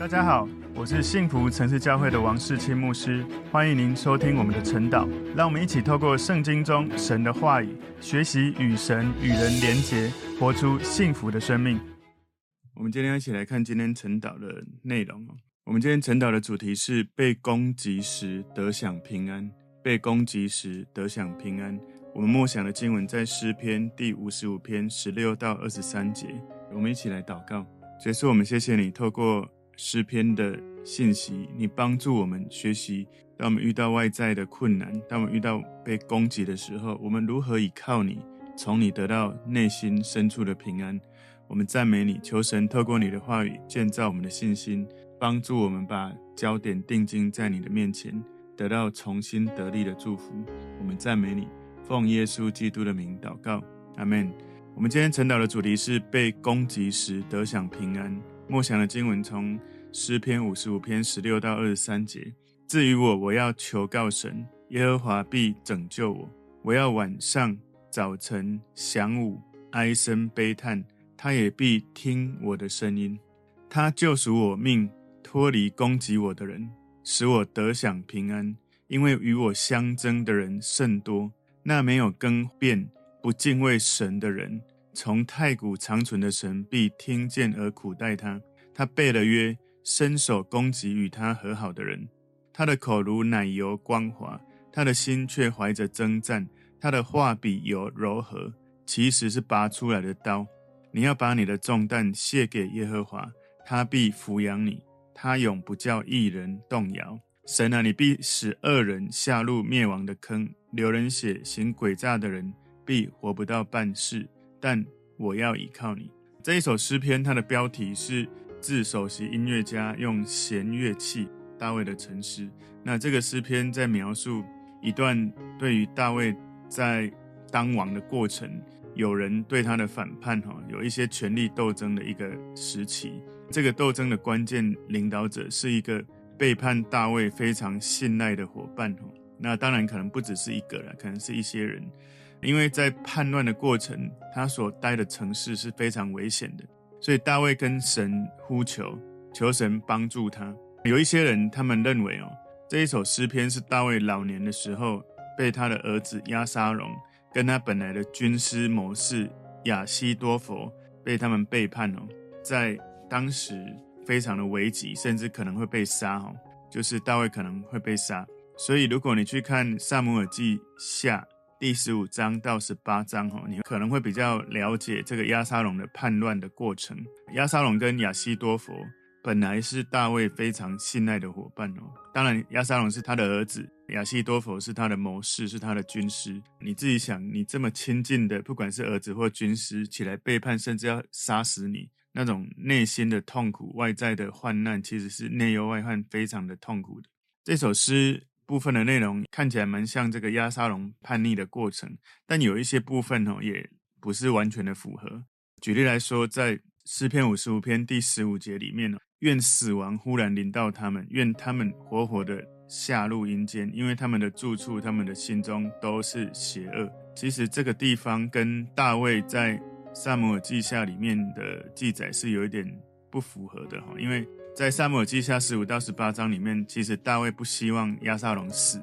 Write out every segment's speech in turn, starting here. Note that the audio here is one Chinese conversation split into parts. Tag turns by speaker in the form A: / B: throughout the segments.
A: 大家好，我是幸福城市教会的王世清牧师，欢迎您收听我们的晨祷。让我们一起透过圣经中神的话语，学习与神与人连结，活出幸福的生命。我们今天一起来看今天晨祷的内容。我们今天晨祷的主题是被攻击时得享平安。被攻击时得享平安。我们默想的经文在诗篇第五十五篇十六到二十三节。我们一起来祷告。结束，我们谢谢你透过。诗篇的信息，你帮助我们学习。当我们遇到外在的困难，当我们遇到被攻击的时候，我们如何倚靠你，从你得到内心深处的平安。我们赞美你，求神透过你的话语建造我们的信心，帮助我们把焦点定睛在你的面前，得到重新得力的祝福。我们赞美你，奉耶稣基督的名祷告，阿门。我们今天晨祷的主题是被攻击时得享平安。默想的经文从诗篇五十五篇十六到二十三节。至于我，我要求告神，耶和华必拯救我。我要晚上、早晨、晌午哀声悲叹，他也必听我的声音。他救赎我命，脱离攻击我的人，使我得享平安。因为与我相争的人甚多，那没有更变、不敬畏神的人。从太古长存的神必听见而苦待他。他背了约，伸手攻击与他和好的人。他的口如奶油光滑，他的心却怀着征战。他的话比有柔和，其实是拔出来的刀。你要把你的重担卸给耶和华，他必抚养你。他永不叫一人动摇。神啊，你必使恶人下入灭亡的坑，流人血、行诡诈的人必活不到半世。但我要倚靠你。这一首诗篇，它的标题是自首席音乐家用弦乐器大卫的沉思。那这个诗篇在描述一段对于大卫在当王的过程，有人对他的反叛，哈，有一些权力斗争的一个时期。这个斗争的关键领导者是一个背叛大卫非常信赖的伙伴，哈。那当然可能不只是一个了，可能是一些人。因为在叛乱的过程，他所待的城市是非常危险的，所以大卫跟神呼求，求神帮助他。有一些人他们认为哦，这一首诗篇是大卫老年的时候被他的儿子押沙龙跟他本来的军师谋士亚西多弗被他们背叛哦，在当时非常的危急，甚至可能会被杀哦，就是大卫可能会被杀。所以如果你去看撒母耳记下。第十五章到十八章，哈，你可能会比较了解这个亚沙龙的叛乱的过程。亚沙龙跟亚西多弗本来是大卫非常信赖的伙伴哦。当然，亚沙龙是他的儿子，亚西多弗是他的谋士，是他的军师。你自己想，你这么亲近的，不管是儿子或军师，起来背叛，甚至要杀死你，那种内心的痛苦、外在的患难，其实是内忧外患，非常的痛苦的。这首诗。部分的内容看起来蛮像这个押沙龙叛逆的过程，但有一些部分哦，也不是完全的符合。举例来说，在诗篇五十五篇第十五节里面呢，愿死亡忽然临到他们，愿他们活活的下入阴间，因为他们的住处，他们的心中都是邪恶。其实这个地方跟大卫在撒母耳记下里面的记载是有一点不符合的哈，因为。在撒母耳记下十五到十八章里面，其实大卫不希望押沙龙死，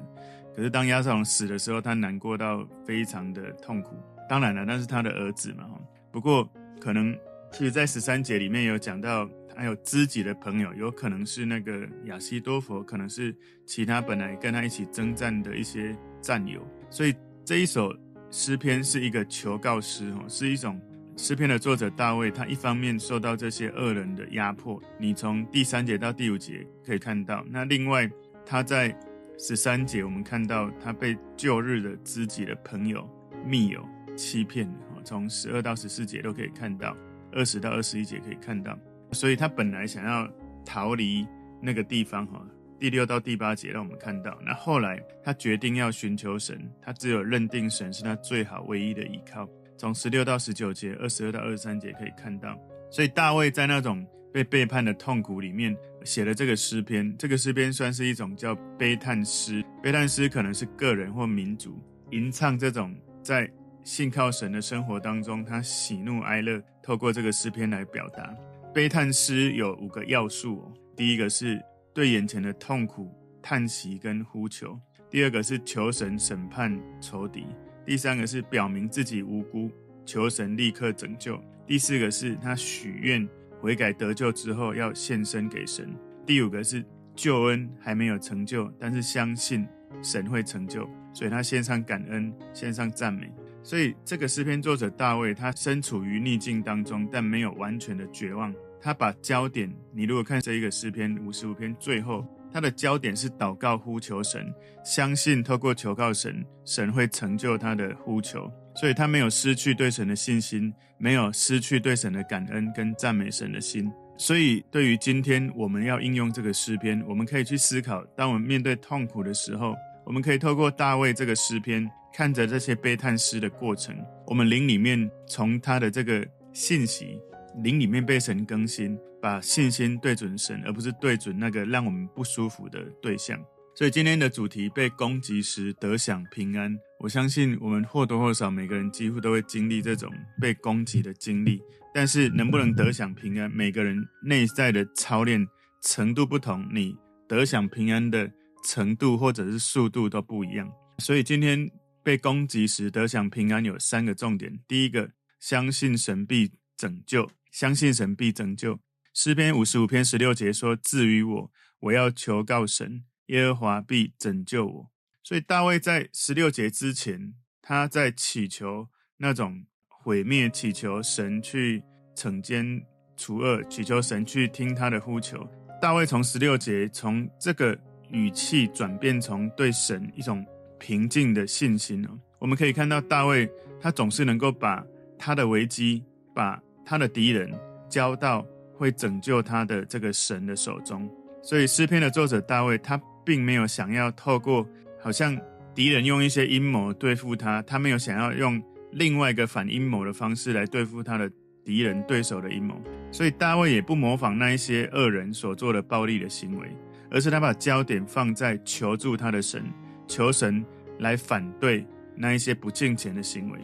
A: 可是当押沙龙死的时候，他难过到非常的痛苦。当然了，那是他的儿子嘛。不过可能，其实，在十三节里面有讲到，还有知己的朋友，有可能是那个亚西多弗，可能是其他本来跟他一起征战的一些战友。所以这一首诗篇是一个求告诗，哦，是一种。诗篇的作者大卫，他一方面受到这些恶人的压迫，你从第三节到第五节可以看到。那另外，他在十三节，我们看到他被旧日的知己的朋友、密友欺骗。从十二到十四节都可以看到，二十到二十一节可以看到。所以他本来想要逃离那个地方，哈。第六到第八节让我们看到，那后来他决定要寻求神，他只有认定神是他最好唯一的依靠。从十六到十九节，二十二到二十三节可以看到，所以大卫在那种被背叛的痛苦里面写了这个诗篇。这个诗篇算是一种叫悲叹诗，悲叹诗可能是个人或民族吟唱这种在信靠神的生活当中，他喜怒哀乐透过这个诗篇来表达。悲叹诗有五个要素，第一个是对眼前的痛苦叹息跟呼求，第二个是求神审判仇敌，第三个是表明自己无辜，求神立刻拯救，第四个是他许愿悔改得救之后要献身给神，第五个是救恩还没有成就，但是相信神会成就，所以他献上感恩，献上赞美。所以这个诗篇作者大卫，他身处于逆境当中，但没有完全的绝望。他把焦点，你如果看这一个诗篇五十五篇最后，他的焦点是祷告呼求神，相信透过求告神，神会成就他的呼求。所以他没有失去对神的信心，没有失去对神的感恩跟赞美神的心。所以对于今天我们要应用这个诗篇，我们可以去思考，当我们面对痛苦的时候，我们可以透过大卫这个诗篇。看着这些悲叹诗的过程，我们灵里面从他的这个信息，灵里面被神更新，把信心对准神，而不是对准那个让我们不舒服的对象。所以今天的主题，被攻击时得享平安。我相信我们或多或少每个人几乎都会经历这种被攻击的经历，但是能不能得享平安，每个人内在的操练程度不同，你得享平安的程度或者是速度都不一样。所以今天。被攻击时得享平安有三个重点。第一个，相信神必拯救，相信神必拯救。诗篇五十五篇十六节说：“至于我，我要求告神，耶和华必拯救我。”所以大卫在十六节之前，他在祈求那种毁灭，祈求神去惩奸除恶，祈求神去听他的呼求。大卫从十六节从这个语气转变，从对神一种。平静的信心哦，我们可以看到大卫，他总是能够把他的危机，把他的敌人交到会拯救他的这个神的手中。所以诗篇的作者大卫，他并没有想要透过好像敌人用一些阴谋对付他，他没有想要用另外一个反阴谋的方式来对付他的敌人对手的阴谋。所以大卫也不模仿那一些恶人所做的暴力的行为，而是他把焦点放在求助他的神。求神来反对那一些不敬虔的行为，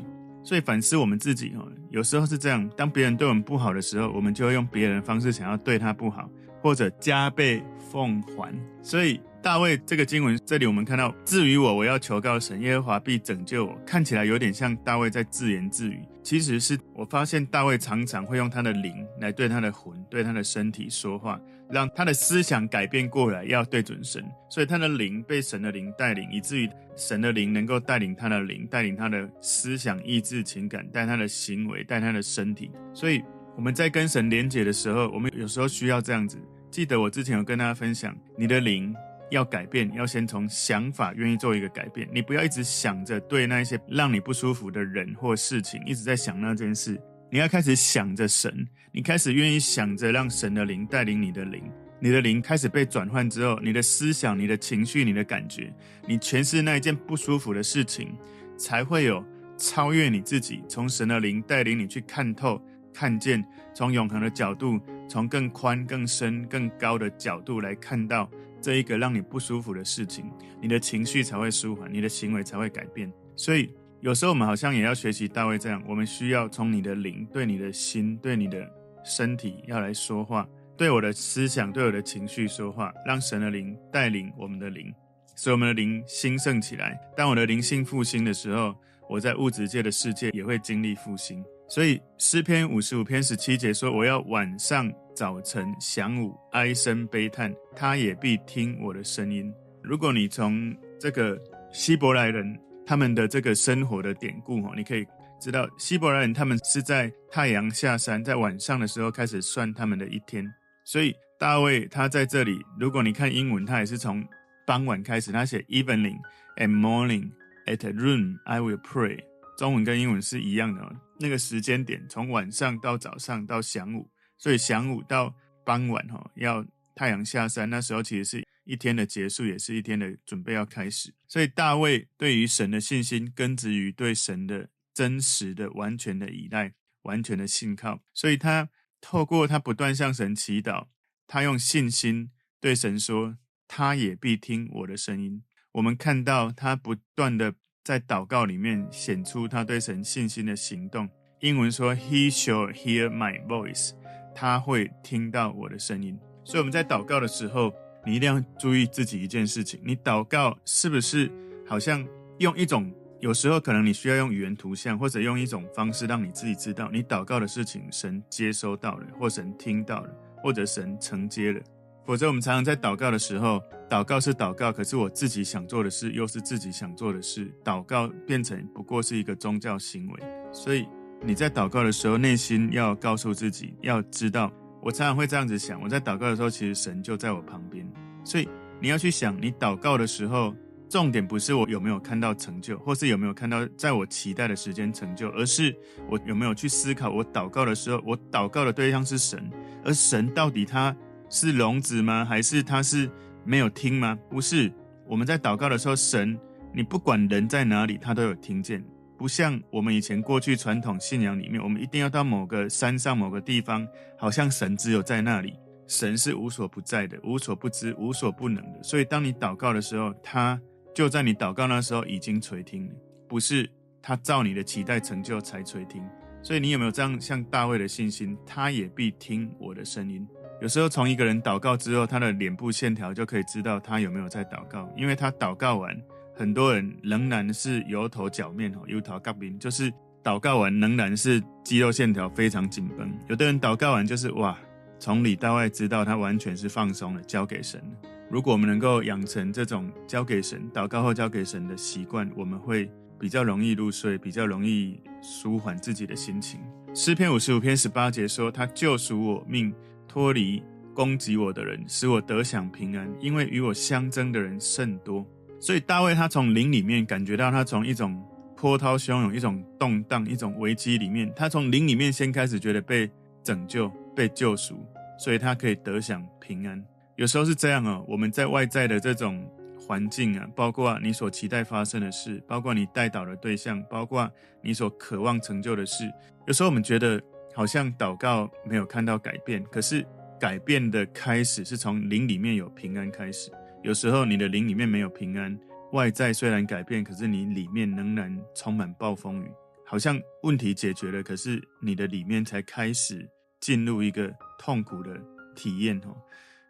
A: 所以反思我们自己哈，有时候是这样，当别人对我们不好的时候，我们就会用别人的方式想要对他不好，或者加倍奉还，所以。大卫这个经文，这里我们看到，至于我，我要求告神，耶和华必拯救我。看起来有点像大卫在自言自语，其实是我发现大卫常常会用他的灵来对他的魂、对他的身体说话，让他的思想改变过来，要对准神。所以他的灵被神的灵带领，以至于神的灵能够带领他的灵，带领他的思想、意志、情感，带他的行为，带他的身体。所以我们在跟神连结的时候，我们有时候需要这样子。记得我之前有跟大家分享，你的灵。要改变，要先从想法愿意做一个改变。你不要一直想着对那些让你不舒服的人或事情，一直在想那件事。你要开始想着神，你开始愿意想着让神的灵带领你的灵。你的灵开始被转换之后，你的思想、你的情绪、你的感觉，你诠释那一件不舒服的事情，才会有超越你自己，从神的灵带领你去看透、看见，从永恒的角度，从更宽、更深、更高的角度来看到。这一个让你不舒服的事情，你的情绪才会舒缓，你的行为才会改变。所以有时候我们好像也要学习大卫这样，我们需要从你的灵对你的心、对你的身体要来说话，对我的思想、对我的情绪说话，让神的灵带领我们的灵，使我们的灵兴盛起来。当我的灵性复兴的时候，我在物质界的世界也会经历复兴。所以诗篇五十五篇十七节说：“我要晚上。”早晨、晌午、哀声悲叹，他也必听我的声音。如果你从这个希伯来人他们的这个生活的典故哈，你可以知道希伯来人他们是在太阳下山，在晚上的时候开始算他们的一天。所以大卫他在这里，如果你看英文，他也是从傍晚开始，他写 evening and morning at noon I will pray。中文跟英文是一样的，那个时间点从晚上到早上到晌午。所以晌午到傍晚，哈，要太阳下山，那时候其实是一天的结束，也是一天的准备要开始。所以大卫对于神的信心，根植于对神的真实的、完全的依赖、完全的信靠。所以他透过他不断向神祈祷，他用信心对神说：“他也必听我的声音。”我们看到他不断的在祷告里面显出他对神信心的行动。英文说：“He shall hear my voice。”他会听到我的声音，所以我们在祷告的时候，你一定要注意自己一件事情：你祷告是不是好像用一种，有时候可能你需要用语言图像，或者用一种方式让你自己知道你祷告的事情神接收到了，或神听到了，或者神承接了。否则，我们常常在祷告的时候，祷告是祷告，可是我自己想做的事又是自己想做的事，祷告变成不过是一个宗教行为。所以你在祷告的时候，内心要告诉自己，要知道，我常常会这样子想：我在祷告的时候，其实神就在我旁边。所以你要去想，你祷告的时候，重点不是我有没有看到成就，或是有没有看到在我期待的时间成就，而是我有没有去思考，我祷告的时候，我祷告的对象是神，而神到底他。是聋子吗？还是他是没有听吗？不是，我们在祷告的时候，神，你不管人在哪里，他都有听见。不像我们以前过去传统信仰里面，我们一定要到某个山上某个地方，好像神只有在那里。神是无所不在的，无所不知，无所不能的。所以当你祷告的时候，他就在你祷告那时候已经垂听了，不是他照你的期待成就才垂听。所以你有没有这样像大卫的信心？他也必听我的声音。有时候从一个人祷告之后，他的脸部线条就可以知道他有没有在祷告，因为他祷告完，很多人仍然是油头脚面哦，油头角面，就是祷告完仍然是肌肉线条非常紧绷。有的人祷告完就是哇，从里到外知道他完全是放松了，交给神。如果我们能够养成这种交给神祷告后交给神的习惯，我们会比较容易入睡，比较容易舒缓自己的心情。诗篇五十五篇十八节说：“他救赎我命。”脱离攻击我的人，使我得享平安，因为与我相争的人甚多。所以大卫他从灵里面感觉到，他从一种波涛汹涌、一种动荡、一种危机里面，他从灵里面先开始觉得被拯救、被救赎，所以他可以得享平安。有时候是这样哦，我们在外在的这种环境啊，包括你所期待发生的事，包括你带导的对象，包括你所渴望成就的事，有时候我们觉得。好像祷告没有看到改变，可是改变的开始是从灵里面有平安开始。有时候你的灵里面没有平安，外在虽然改变，可是你里面仍然充满暴风雨。好像问题解决了，可是你的里面才开始进入一个痛苦的体验。哦，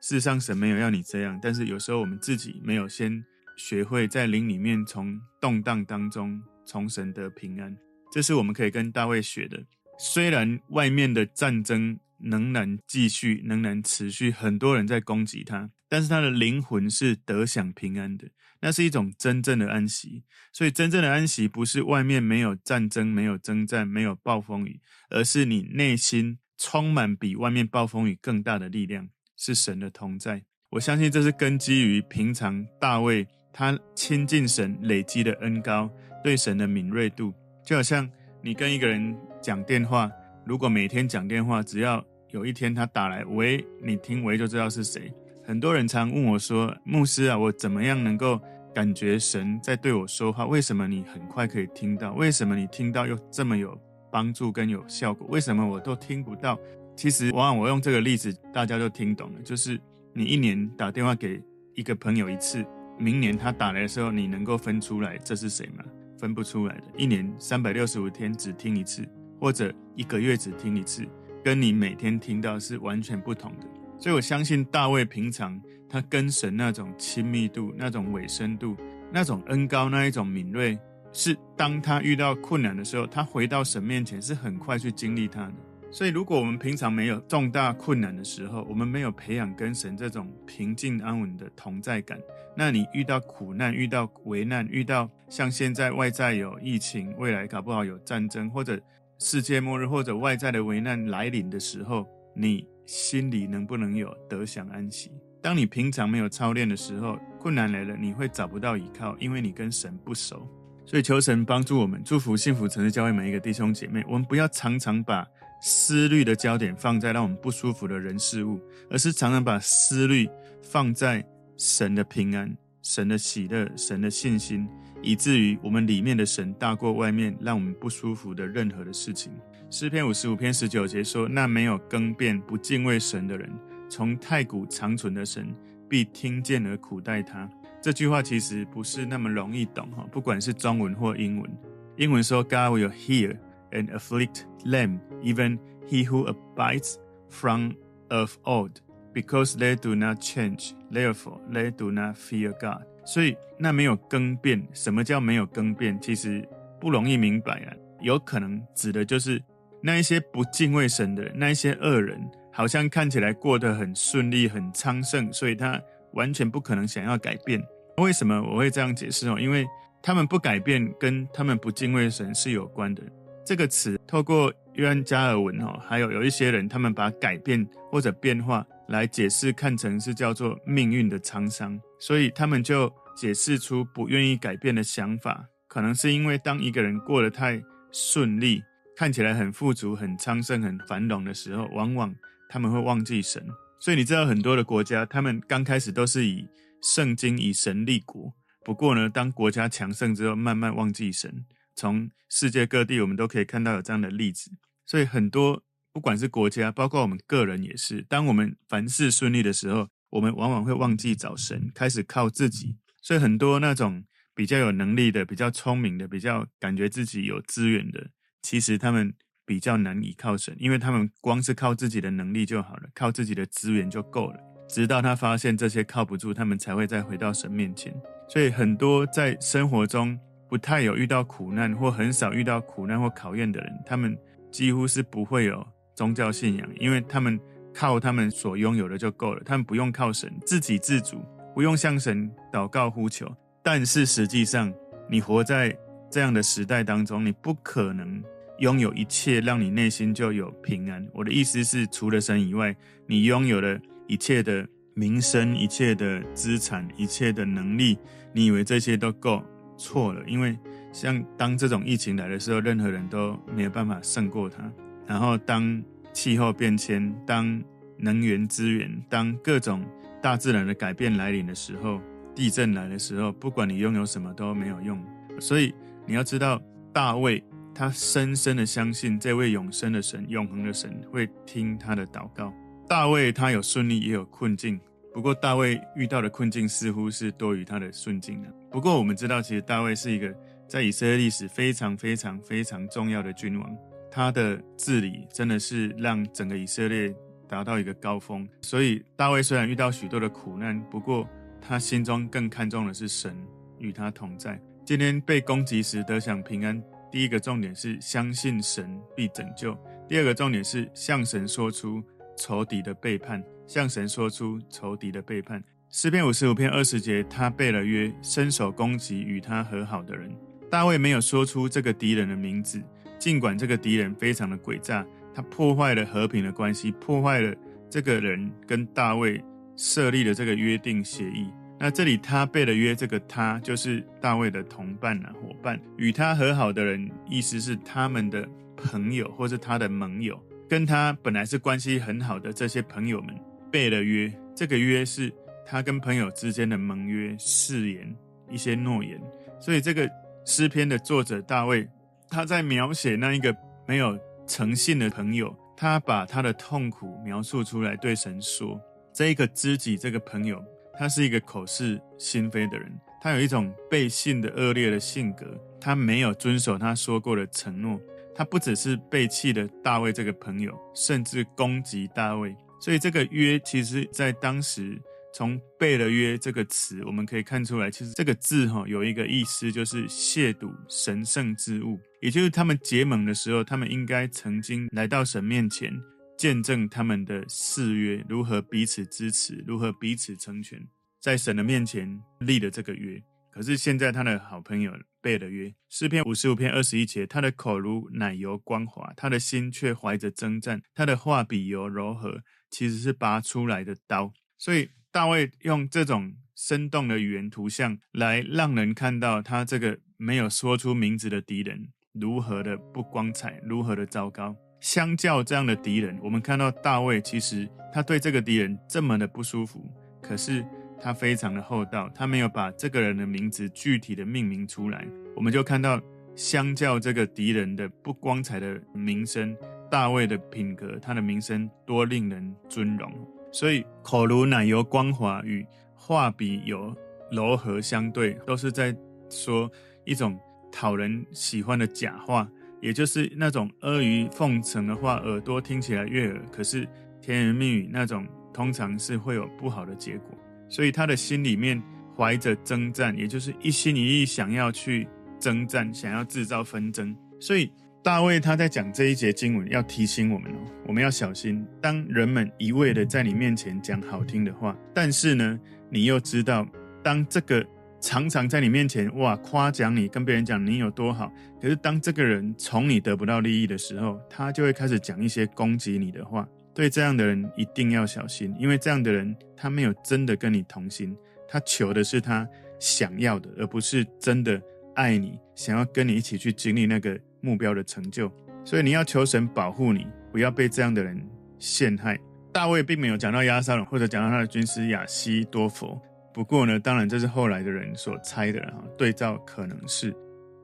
A: 事实上神没有要你这样，但是有时候我们自己没有先学会在灵里面从动荡当中从神得平安，这是我们可以跟大卫学的。虽然外面的战争仍然继续，仍然持续，很多人在攻击他，但是他的灵魂是得享平安的，那是一种真正的安息。所以，真正的安息不是外面没有战争、没有征战、没有暴风雨，而是你内心充满比外面暴风雨更大的力量，是神的同在。我相信这是根基于平常大卫他亲近神累积的恩高，对神的敏锐度，就好像你跟一个人。讲电话，如果每天讲电话，只要有一天他打来，喂，你听喂就知道是谁。很多人常问我说：“牧师啊，我怎么样能够感觉神在对我说话？为什么你很快可以听到？为什么你听到又这么有帮助跟有效果？为什么我都听不到？”其实，往往我用这个例子，大家就听懂了。就是你一年打电话给一个朋友一次，明年他打来的时候，你能够分出来这是谁吗？分不出来的。一年三百六十五天只听一次。或者一个月只听一次，跟你每天听到是完全不同的。所以我相信大卫平常他跟神那种亲密度、那种委身度、那种恩高、那一种敏锐，是当他遇到困难的时候，他回到神面前是很快去经历他的。所以如果我们平常没有重大困难的时候，我们没有培养跟神这种平静安稳的同在感，那你遇到苦难、遇到危难、遇到像现在外在有疫情，未来搞不好有战争或者。世界末日或者外在的危难来临的时候，你心里能不能有得享安息？当你平常没有操练的时候，困难来了，你会找不到依靠，因为你跟神不熟。所以求神帮助我们，祝福幸福城市教会每一个弟兄姐妹。我们不要常常把思虑的焦点放在让我们不舒服的人事物，而是常常把思虑放在神的平安、神的喜乐、神的信心。以至于我们里面的神大过外面让我们不舒服的任何的事情。诗篇五十五篇十九节说：“那没有更变、不敬畏神的人，从太古长存的神必听见而苦待他。”这句话其实不是那么容易懂哈，不管是中文或英文。英文说：“God will hear and afflict them, even he who abides from of old。” Because they do not change, therefore they do not fear God。所以那没有更变，什么叫没有更变？其实不容易明白啊。有可能指的就是那一些不敬畏神的，那一些恶人，好像看起来过得很顺利、很昌盛，所以他完全不可能想要改变。为什么我会这样解释哦？因为他们不改变，跟他们不敬畏神是有关的。这个词透过约翰加尔文哦，还有有一些人，他们把改变或者变化来解释，看成是叫做命运的沧桑，所以他们就解释出不愿意改变的想法，可能是因为当一个人过得太顺利，看起来很富足、很昌盛、很繁荣的时候，往往他们会忘记神。所以你知道很多的国家，他们刚开始都是以圣经、以神立国，不过呢，当国家强盛之后，慢慢忘记神。从世界各地，我们都可以看到有这样的例子。所以很多不管是国家，包括我们个人也是，当我们凡事顺利的时候，我们往往会忘记找神，开始靠自己。所以很多那种比较有能力的、比较聪明的、比较感觉自己有资源的，其实他们比较难依靠神，因为他们光是靠自己的能力就好了，靠自己的资源就够了。直到他发现这些靠不住，他们才会再回到神面前。所以很多在生活中不太有遇到苦难，或很少遇到苦难或考验的人，他们几乎是不会有宗教信仰，因为他们靠他们所拥有的就够了，他们不用靠神，自给自足，不用向神祷告呼求。但是实际上，你活在这样的时代当中，你不可能拥有一切，让你内心就有平安。我的意思是，除了神以外，你拥有的一切的名声、一切的资产、一切的能力，你以为这些都够？错了，因为像当这种疫情来的时候，任何人都没有办法胜过它。然后当气候变迁、当能源资源、当各种大自然的改变来临的时候，地震来的时候，不管你拥有什么都没有用。所以你要知道，大卫他深深的相信这位永生的神、永恒的神会听他的祷告。大卫他有顺利，也有困境。不过大卫遇到的困境似乎是多于他的顺境的。不过我们知道，其实大卫是一个在以色列历史非常非常非常重要的君王，他的治理真的是让整个以色列达到一个高峰。所以大卫虽然遇到许多的苦难，不过他心中更看重的是神与他同在。今天被攻击时得享平安，第一个重点是相信神必拯救；第二个重点是向神说出仇敌的背叛。向神说出仇敌的背叛。诗篇五十五篇二十节，他背了约，伸手攻击与他和好的人。大卫没有说出这个敌人的名字，尽管这个敌人非常的诡诈，他破坏了和平的关系，破坏了这个人跟大卫设立的这个约定协议。那这里他背了约，这个他就是大卫的同伴啊，伙伴。与他和好的人，意思是他们的朋友或是他的盟友，跟他本来是关系很好的这些朋友们。背了约，这个约是他跟朋友之间的盟约、誓言、一些诺言。所以，这个诗篇的作者大卫，他在描写那一个没有诚信的朋友，他把他的痛苦描述出来，对神说：“这一个知己，这个朋友，他是一个口是心非的人，他有一种背信的恶劣的性格，他没有遵守他说过的承诺，他不只是背弃了大卫这个朋友，甚至攻击大卫。”所以这个约，其实在当时从背了约这个词，我们可以看出来，其实这个字哈有一个意思，就是亵渎神圣之物，也就是他们结盟的时候，他们应该曾经来到神面前，见证他们的誓约如何彼此支持，如何彼此成全，在神的面前立了这个约。可是现在他的好朋友背了约，诗篇五十五篇二十一节，他的口如奶油光滑，他的心却怀着征战，他的话比油柔和。其实是拔出来的刀，所以大卫用这种生动的语言图像来让人看到他这个没有说出名字的敌人如何的不光彩，如何的糟糕。相较这样的敌人，我们看到大卫其实他对这个敌人这么的不舒服，可是他非常的厚道，他没有把这个人的名字具体的命名出来。我们就看到，相较这个敌人的不光彩的名声。大卫的品格，他的名声多令人尊荣，所以口如奶油光滑与画笔油柔和相对，都是在说一种讨人喜欢的假话，也就是那种阿谀奉承的话，耳朵听起来悦耳，可是甜言蜜语那种通常是会有不好的结果。所以他的心里面怀着征战，也就是一心一意想要去征战，想要制造纷争。所以大卫他在讲这一节经文，要提醒我们哦，我们要小心，当人们一味的在你面前讲好听的话，但是呢，你又知道，当这个常常在你面前哇夸奖你，跟别人讲你有多好，可是当这个人从你得不到利益的时候，他就会开始讲一些攻击你的话。对这样的人一定要小心，因为这样的人他没有真的跟你同心，他求的是他想要的，而不是真的爱你，想要跟你一起去经历那个目标的成就。所以你要求神保护你，不要被这样的人陷害。大卫并没有讲到亚沙龙，或者讲到他的军师亚希多弗。不过呢，当然这是后来的人所猜的哈，对照可能是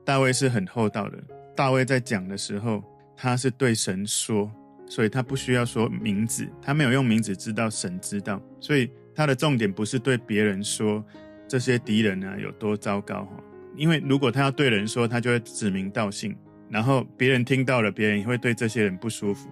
A: 大卫是很厚道的。大卫在讲的时候，他是对神说。所以他不需要说名字，他没有用名字知道神知道，所以他的重点不是对别人说这些敌人啊有多糟糕哈，因为如果他要对人说，他就会指名道姓，然后别人听到了，别人也会对这些人不舒服。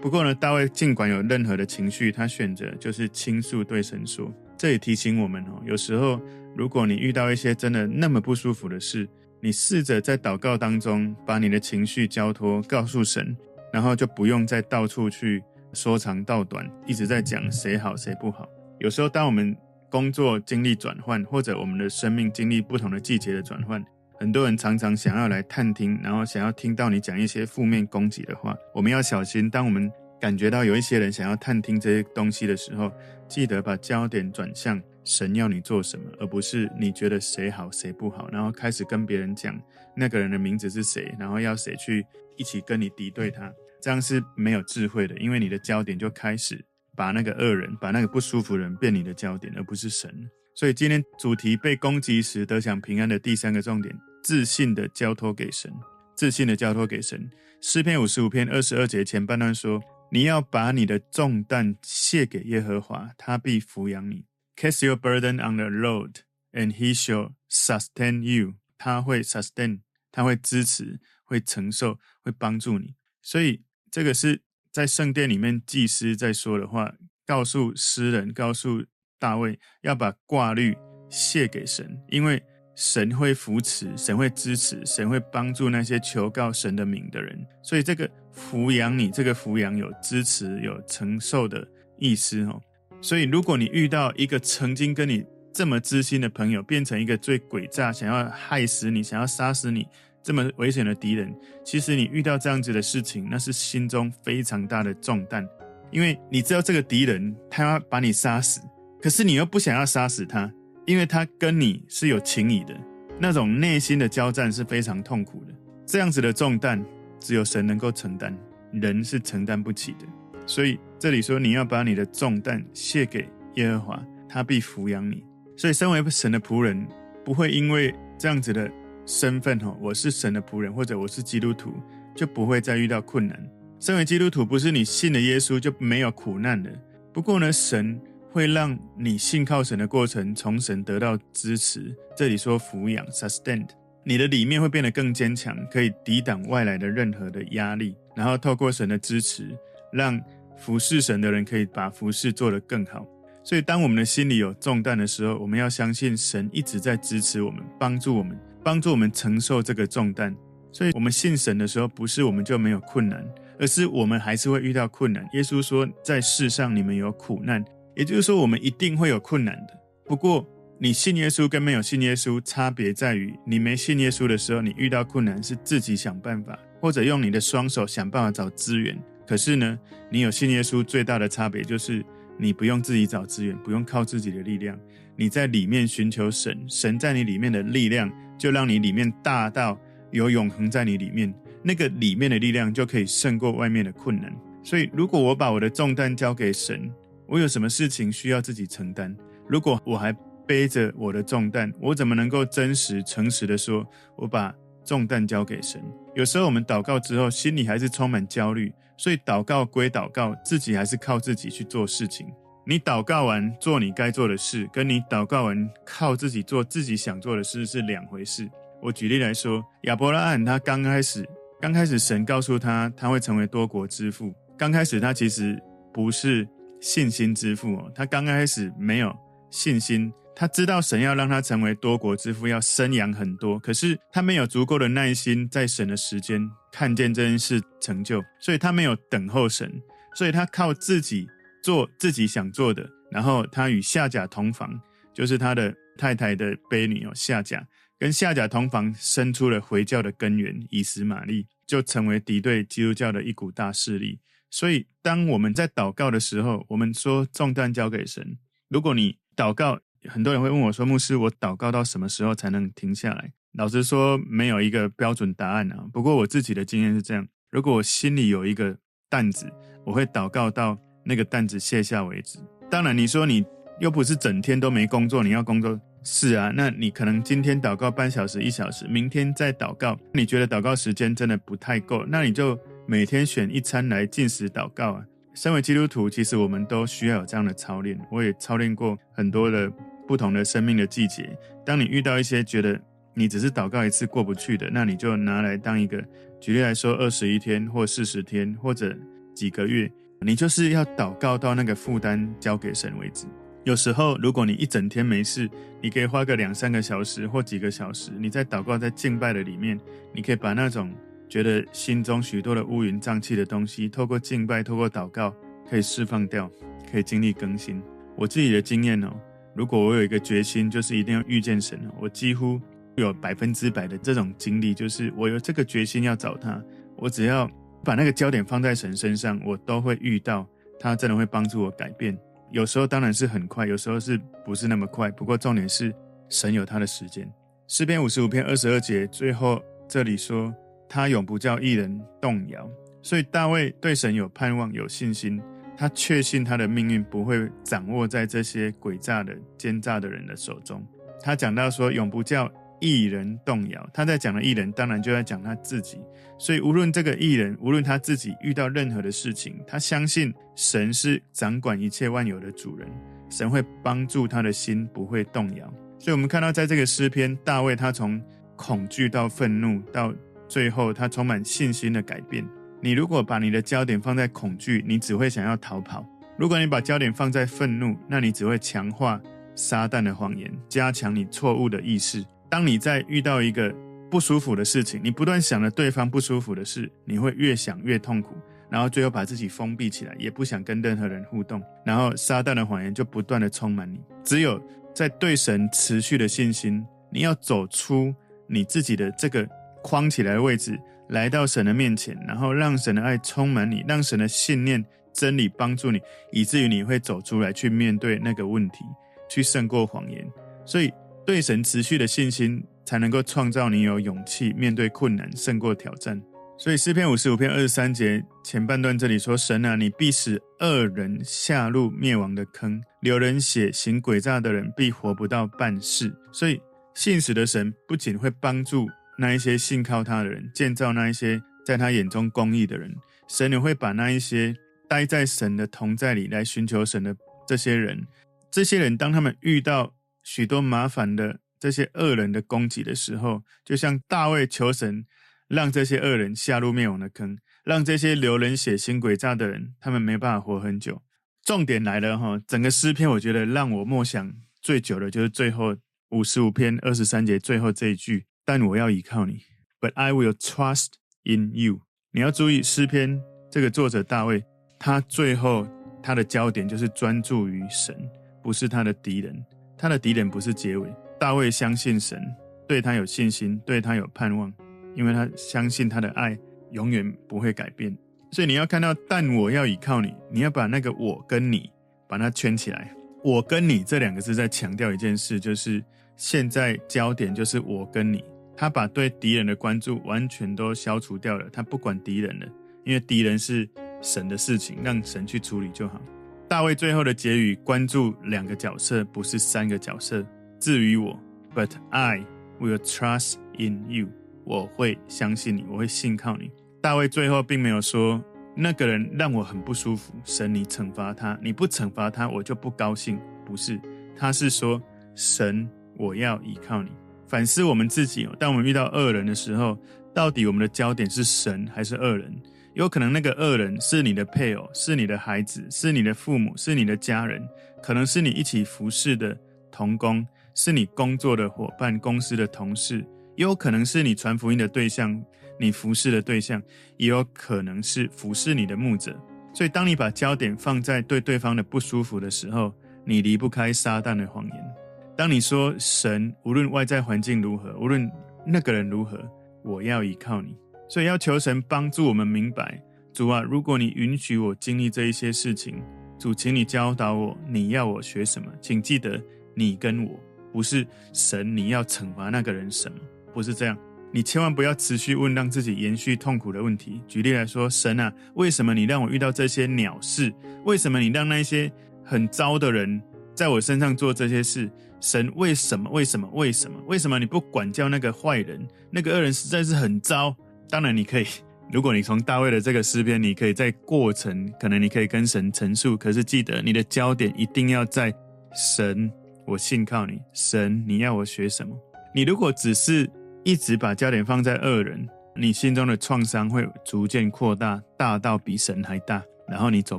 A: 不过呢，大卫尽管有任何的情绪，他选择就是倾诉对神说。这也提醒我们哦，有时候如果你遇到一些真的那么不舒服的事，你试着在祷告当中把你的情绪交托，告诉神。然后就不用再到处去说长道短，一直在讲谁好谁不好。有时候，当我们工作经历转换，或者我们的生命经历不同的季节的转换，很多人常常想要来探听，然后想要听到你讲一些负面攻击的话。我们要小心，当我们感觉到有一些人想要探听这些东西的时候，记得把焦点转向神要你做什么，而不是你觉得谁好谁不好，然后开始跟别人讲那个人的名字是谁，然后要谁去一起跟你敌对他。这样是没有智慧的，因为你的焦点就开始把那个恶人、把那个不舒服人变你的焦点，而不是神。所以今天主题被攻击时得享平安的第三个重点：自信的交托给神。自信的交托给神。诗篇五十五篇二十二节前半段说：“你要把你的重担卸给耶和华，他必抚养你。Cast your burden on the Lord, and He shall sustain you。他会 sustain，他会支持，会承受，会帮助你。所以。这个是在圣殿里面祭司在说的话，告诉诗人，告诉大卫要把挂虑卸给神，因为神会扶持，神会支持，神会帮助那些求告神的名的人。所以这个抚养你，这个抚养有支持、有承受的意思哦。所以如果你遇到一个曾经跟你这么知心的朋友，变成一个最诡诈、想要害死你、想要杀死你。这么危险的敌人，其实你遇到这样子的事情，那是心中非常大的重担，因为你知道这个敌人他要把你杀死，可是你又不想要杀死他，因为他跟你是有情谊的，那种内心的交战是非常痛苦的。这样子的重担，只有神能够承担，人是承担不起的。所以这里说，你要把你的重担卸给耶和华，他必抚养你。所以身为神的仆人，不会因为这样子的。身份哈，我是神的仆人，或者我是基督徒，就不会再遇到困难。身为基督徒，不是你信了耶稣就没有苦难了。不过呢，神会让你信靠神的过程，从神得到支持。这里说抚养 （sustain），你的里面会变得更坚强，可以抵挡外来的任何的压力。然后透过神的支持，让服侍神的人可以把服侍做得更好。所以，当我们的心里有重担的时候，我们要相信神一直在支持我们，帮助我们。帮助我们承受这个重担，所以我们信神的时候，不是我们就没有困难，而是我们还是会遇到困难。耶稣说，在世上你们有苦难，也就是说，我们一定会有困难的。不过，你信耶稣跟没有信耶稣差别在于，你没信耶稣的时候，你遇到困难是自己想办法，或者用你的双手想办法找资源。可是呢，你有信耶稣，最大的差别就是你不用自己找资源，不用靠自己的力量，你在里面寻求神，神在你里面的力量。就让你里面大到有永恒在你里面，那个里面的力量就可以胜过外面的困难。所以，如果我把我的重担交给神，我有什么事情需要自己承担？如果我还背着我的重担，我怎么能够真实、诚实的说，我把重担交给神？有时候我们祷告之后，心里还是充满焦虑，所以祷告归祷告，自己还是靠自己去做事情。你祷告完做你该做的事，跟你祷告完靠自己做自己想做的事是两回事。我举例来说，亚伯拉罕他刚开始，刚开始神告诉他他会成为多国之父，刚开始他其实不是信心之父哦，他刚开始没有信心，他知道神要让他成为多国之父，要生养很多，可是他没有足够的耐心，在神的时间看见这件事成就，所以他没有等候神，所以他靠自己做自己想做的，然后他与夏甲同房，就是他的太太的婢女哦，夏甲跟夏甲同房，生出了回教的根源以实玛利，就成为敌对基督教的一股大势力。所以，当我们在祷告的时候，我们说重担交给神。如果你祷告，很多人会问我说：“牧师，我祷告到什么时候才能停下来？”老实说，没有一个标准答案啊。不过我自己的经验是这样：如果我心里有一个担子，我会祷告到那个担子卸下为止。当然，你说你又不是整天都没工作，你要工作是啊，那你可能今天祷告半小时、一小时，明天再祷告。你觉得祷告时间真的不太够，那你就。每天选一餐来进食祷告啊！身为基督徒，其实我们都需要有这样的操练。我也操练过很多的不同的生命的季节。当你遇到一些觉得你只是祷告一次过不去的，那你就拿来当一个举例来说，二十一天或四十天或者几个月，你就是要祷告到那个负担交给神为止。有时候，如果你一整天没事，你可以花个两三个小时或几个小时，你在祷告在敬拜的里面，你可以把那种。觉得心中许多的乌云瘴气的东西，透过敬拜，透过祷告，可以释放掉，可以经历更新。我自己的经验哦，如果我有一个决心，就是一定要遇见神，我几乎有百分之百的这种经历，就是我有这个决心要找他，我只要把那个焦点放在神身上，我都会遇到他，真的会帮助我改变。有时候当然是很快，有时候是不是那么快？不过重点是神有他的时间。诗篇五十五篇二十二节最后这里说。他永不叫义人动摇，所以大卫对神有盼望、有信心。他确信他的命运不会掌握在这些诡诈的、奸诈的人的手中。他讲到说，永不叫义人动摇。他在讲的义人，当然就在讲他自己。所以，无论这个义人，无论他自己遇到任何的事情，他相信神是掌管一切万有的主人，神会帮助他的心不会动摇。所以，我们看到在这个诗篇，大卫他从恐惧到愤怒到。最后，他充满信心的改变。你如果把你的焦点放在恐惧，你只会想要逃跑；如果你把焦点放在愤怒，那你只会强化撒旦的谎言，加强你错误的意识。当你在遇到一个不舒服的事情，你不断想着对方不舒服的事，你会越想越痛苦，然后最后把自己封闭起来，也不想跟任何人互动。然后撒旦的谎言就不断的充满你。只有在对神持续的信心，你要走出你自己的这个。框起来的位置，来到神的面前，然后让神的爱充满你，让神的信念、真理帮助你，以至于你会走出来去面对那个问题，去胜过谎言。所以，对神持续的信心，才能够创造你有勇气面对困难，胜过挑战。所以，诗篇五十五篇二十三节前半段这里说：“神啊，你必使恶人下入灭亡的坑，流人血、行诡诈的人必活不到半世。”所以，信实的神不仅会帮助。那一些信靠他的人，建造那一些在他眼中公义的人，神也会把那一些待在神的同在里来寻求神的这些人，这些人当他们遇到许多麻烦的这些恶人的攻击的时候，就像大卫求神，让这些恶人下入灭亡的坑，让这些流人血、行诡诈的人，他们没办法活很久。重点来了哈，整个诗篇我觉得让我默想最久的就是最后五十五篇二十三节最后这一句。但我要依靠你，But I will trust in you。你要注意诗篇这个作者大卫，他最后他的焦点就是专注于神，不是他的敌人。他的敌人不是结尾。大卫相信神，对他有信心，对他有盼望，因为他相信他的爱永远不会改变。所以你要看到，但我要依靠你，你要把那个我跟你把它圈起来。我跟你这两个字在强调一件事，就是现在焦点就是我跟你。他把对敌人的关注完全都消除掉了，他不管敌人了，因为敌人是神的事情，让神去处理就好。大卫最后的结语关注两个角色，不是三个角色。至于我，But I will trust in you，我会相信你，我会信靠你。大卫最后并没有说那个人让我很不舒服，神你惩罚他，你不惩罚他我就不高兴。不是，他是说神，我要依靠你。反思我们自己哦，当我们遇到恶人的时候，到底我们的焦点是神还是恶人？有可能那个恶人是你的配偶，是你的孩子，是你的父母，是你的家人，可能是你一起服侍的同工，是你工作的伙伴、公司的同事，也有可能是你传福音的对象，你服侍的对象，也有可能是服侍你的牧者。所以，当你把焦点放在对对方的不舒服的时候，你离不开撒旦的谎言。当你说神，无论外在环境如何，无论那个人如何，我要依靠你。所以要求神帮助我们明白，主啊，如果你允许我经历这一些事情，主，请你教导我，你要我学什么？请记得，你跟我不是神，你要惩罚那个人什么？不是这样。你千万不要持续问让自己延续痛苦的问题。举例来说，神啊，为什么你让我遇到这些鸟事？为什么你让那些很糟的人在我身上做这些事？神为什么？为什么？为什么？为什么你不管教那个坏人？那个恶人实在是很糟。当然，你可以，如果你从大卫的这个诗篇，你可以在过程，可能你可以跟神陈述。可是记得，你的焦点一定要在神。我信靠你，神，你要我学什么？你如果只是一直把焦点放在恶人，你心中的创伤会逐渐扩大，大到比神还大，然后你走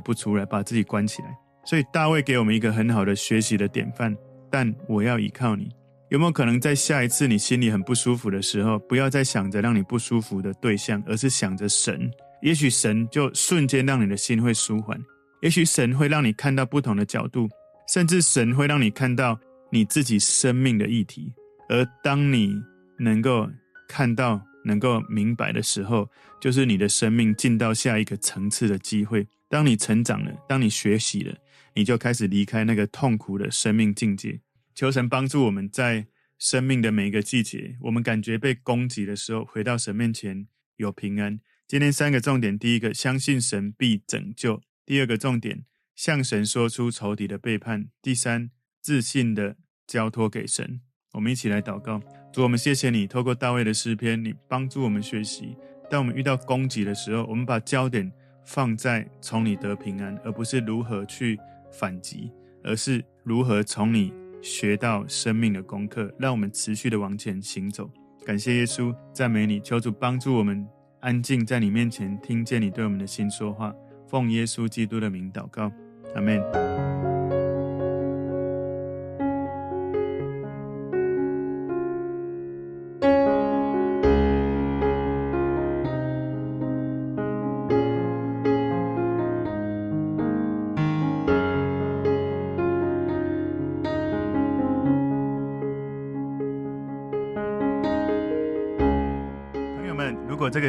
A: 不出来，把自己关起来。所以大卫给我们一个很好的学习的典范。但我要依靠你，有没有可能在下一次你心里很不舒服的时候，不要再想着让你不舒服的对象，而是想着神？也许神就瞬间让你的心会舒缓，也许神会让你看到不同的角度，甚至神会让你看到你自己生命的议题。而当你能够看到、能够明白的时候，就是你的生命进到下一个层次的机会。当你成长了，当你学习了，你就开始离开那个痛苦的生命境界。求神帮助我们在生命的每一个季节，我们感觉被攻击的时候，回到神面前有平安。今天三个重点：第一个，相信神必拯救；第二个重点，向神说出仇敌的背叛；第三，自信的交托给神。我们一起来祷告，主，我们谢谢你，透过大卫的诗篇，你帮助我们学习。当我们遇到攻击的时候，我们把焦点放在从你得平安，而不是如何去反击，而是如何从你学到生命的功课，让我们持续的往前行走。感谢耶稣，赞美你，求主帮助我们安静在你面前，听见你对我们的心说话。奉耶稣基督的名祷告，阿门。